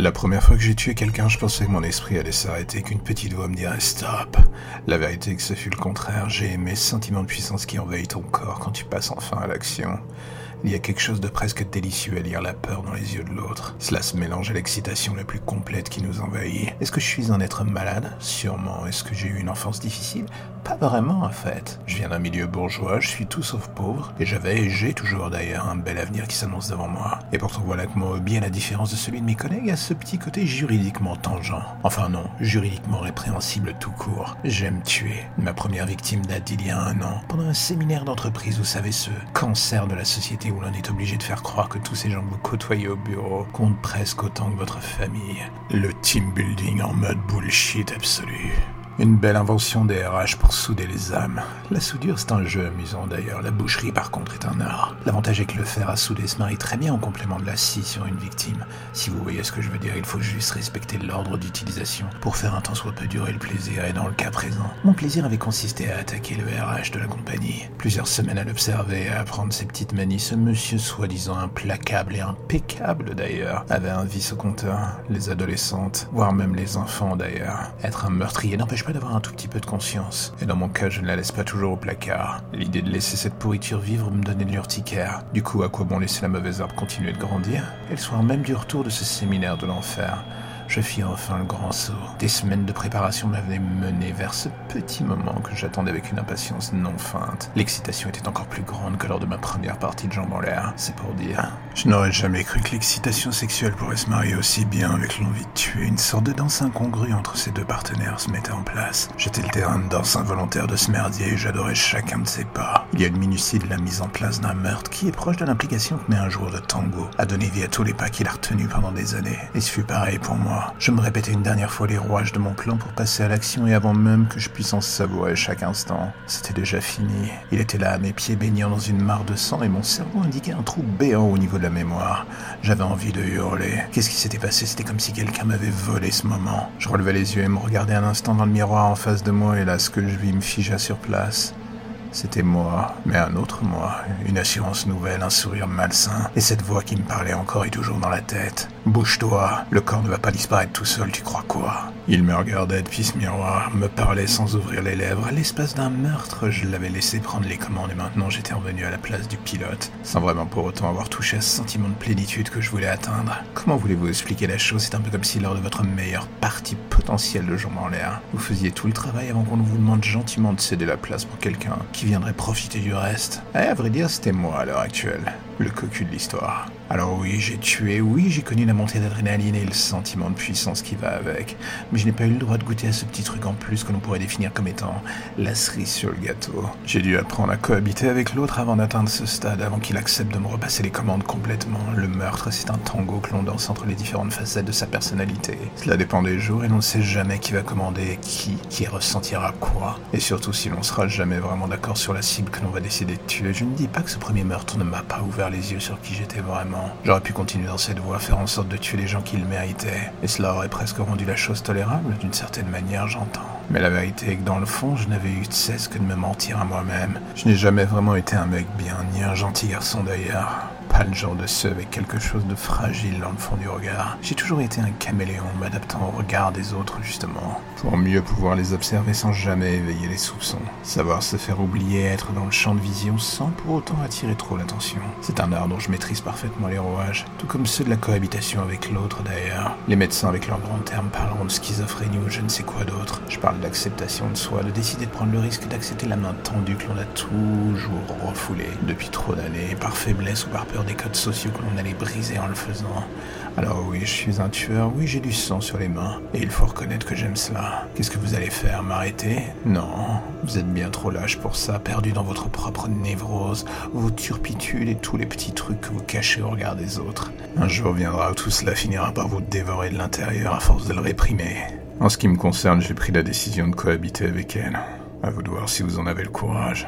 La première fois que j'ai tué quelqu'un, je pensais que mon esprit allait s'arrêter, qu'une petite voix me dirait stop. La vérité est que ce fut le contraire. J'ai aimé ce sentiment de puissance qui envahit ton corps quand tu passes enfin à l'action. Il y a quelque chose de presque délicieux à lire la peur dans les yeux de l'autre. Cela se mélange à l'excitation la plus complète qui nous envahit. Est-ce que je suis un être malade? Sûrement. Est-ce que j'ai eu une enfance difficile? Pas vraiment en fait. Je viens d'un milieu bourgeois, je suis tout sauf pauvre, et j'avais et j'ai toujours d'ailleurs un bel avenir qui s'annonce devant moi. Et pourtant voilà que mon hobby, à la différence de celui de mes collègues, a ce petit côté juridiquement tangent. Enfin non, juridiquement répréhensible tout court. J'aime tuer. Ma première victime date d'il y a un an, pendant un séminaire d'entreprise, vous savez, ce cancer de la société où l'on est obligé de faire croire que tous ces gens que vous côtoyez au bureau comptent presque autant que votre famille. Le team building en mode bullshit absolu. Une belle invention des RH pour souder les âmes. La soudure, c'est un jeu amusant d'ailleurs. La boucherie, par contre, est un art. L'avantage est que le fer à souder se marie très bien en complément de la scie sur une victime. Si vous voyez ce que je veux dire, il faut juste respecter l'ordre d'utilisation pour faire un temps soit peu durer le plaisir. Et dans le cas présent, mon plaisir avait consisté à attaquer le RH de la compagnie. Plusieurs semaines à l'observer et à apprendre ses petites manies, ce monsieur soi-disant implacable et impeccable d'ailleurs avait un vice au compteur. Les adolescentes, voire même les enfants d'ailleurs. Être un meurtrier n'empêche d'avoir un tout petit peu de conscience. Et dans mon cas, je ne la laisse pas toujours au placard. L'idée de laisser cette pourriture vivre me donnait de l'urticaire. Du coup, à quoi bon laisser la mauvaise herbe continuer de grandir? Et le soir même du retour de ce séminaire de l'enfer, je fis enfin le grand saut. Des semaines de préparation m'avaient mené vers ce petit moment que j'attendais avec une impatience non feinte. L'excitation était encore plus grande que lors de ma première partie de jambes en l'air, c'est pour dire. Je n'aurais jamais cru que l'excitation sexuelle pourrait se marier aussi bien avec l'envie de tuer. Une sorte de danse incongrue entre ces deux partenaires se mettait en place. J'étais le terrain de danse involontaire de ce merdier et j'adorais chacun de ses pas. Il y a une minutie de la mise en place d'un meurtre qui est proche de l'implication que met un joueur de tango à donner vie à tous les pas qu'il a retenus pendant des années. Et ce fut pareil pour moi. Je me répétais une dernière fois les rouages de mon plan pour passer à l'action et avant même que je puisse en savourer chaque instant, c'était déjà fini. Il était là, mes pieds baignant dans une mare de sang et mon cerveau indiquait un trou béant au niveau de la mémoire. J'avais envie de hurler. Qu'est-ce qui s'était passé? C'était comme si quelqu'un m'avait volé ce moment. Je relevais les yeux et me regardais un instant dans le miroir en face de moi et là ce que je vis me figea sur place. C'était moi, mais un autre moi, une assurance nouvelle, un sourire malsain, et cette voix qui me parlait encore et toujours dans la tête. Bouge-toi, le corps ne va pas disparaître tout seul, tu crois quoi? Il me regardait depuis ce miroir, me parlait sans ouvrir les lèvres. À l'espace d'un meurtre, je l'avais laissé prendre les commandes et maintenant j'étais revenu à la place du pilote, sans vraiment pour autant avoir touché à ce sentiment de plénitude que je voulais atteindre. Comment voulez-vous expliquer la chose? C'est un peu comme si lors de votre meilleure partie potentielle de jour en l'air, vous faisiez tout le travail avant qu'on vous demande gentiment de céder la place pour quelqu'un qui viendrait profiter du reste. Et à vrai dire, c'était moi à l'heure actuelle, le cocu de l'histoire. Alors oui, j'ai tué, oui, j'ai connu la montée d'adrénaline et le sentiment de puissance qui va avec, mais je n'ai pas eu le droit de goûter à ce petit truc en plus que l'on pourrait définir comme étant la cerise sur le gâteau. J'ai dû apprendre à cohabiter avec l'autre avant d'atteindre ce stade, avant qu'il accepte de me repasser les commandes complètement. Le meurtre, c'est un tango que l'on danse entre les différentes facettes de sa personnalité. Cela dépend des jours et l'on ne sait jamais qui va commander qui, qui ressentira quoi, et surtout si l'on sera jamais vraiment d'accord sur la cible que l'on va décider de tuer. Je ne dis pas que ce premier meurtre ne m'a pas ouvert les yeux sur qui j'étais vraiment J'aurais pu continuer dans cette voie, faire en sorte de tuer les gens qui le méritaient, et cela aurait presque rendu la chose tolérable, d'une certaine manière, j'entends. Mais la vérité est que dans le fond, je n'avais eu de cesse que de me mentir à moi-même. Je n'ai jamais vraiment été un mec bien, ni un gentil garçon d'ailleurs pas le genre de ceux avec quelque chose de fragile dans le fond du regard. J'ai toujours été un caméléon, m'adaptant au regard des autres justement, pour mieux pouvoir les observer sans jamais éveiller les soupçons. Savoir se faire oublier, être dans le champ de vision sans pour autant attirer trop l'attention. C'est un art dont je maîtrise parfaitement les rouages, tout comme ceux de la cohabitation avec l'autre d'ailleurs. Les médecins avec leurs grands termes parleront de schizophrénie ou je ne sais quoi d'autre. Je parle d'acceptation de soi, de décider de prendre le risque d'accepter la main tendue que l'on a toujours refoulée depuis trop d'années, par faiblesse ou par peur des codes sociaux que l'on allait briser en le faisant. Alors oui, je suis un tueur, oui j'ai du sang sur les mains, et il faut reconnaître que j'aime cela. Qu'est-ce que vous allez faire, m'arrêter? Non, vous êtes bien trop lâche pour ça, perdu dans votre propre névrose, vos turpitudes et tous les petits trucs que vous cachez au regard des autres. Un jour viendra où tout cela finira par vous dévorer de l'intérieur à force de le réprimer. En ce qui me concerne, j'ai pris la décision de cohabiter avec elle. À vous de voir si vous en avez le courage.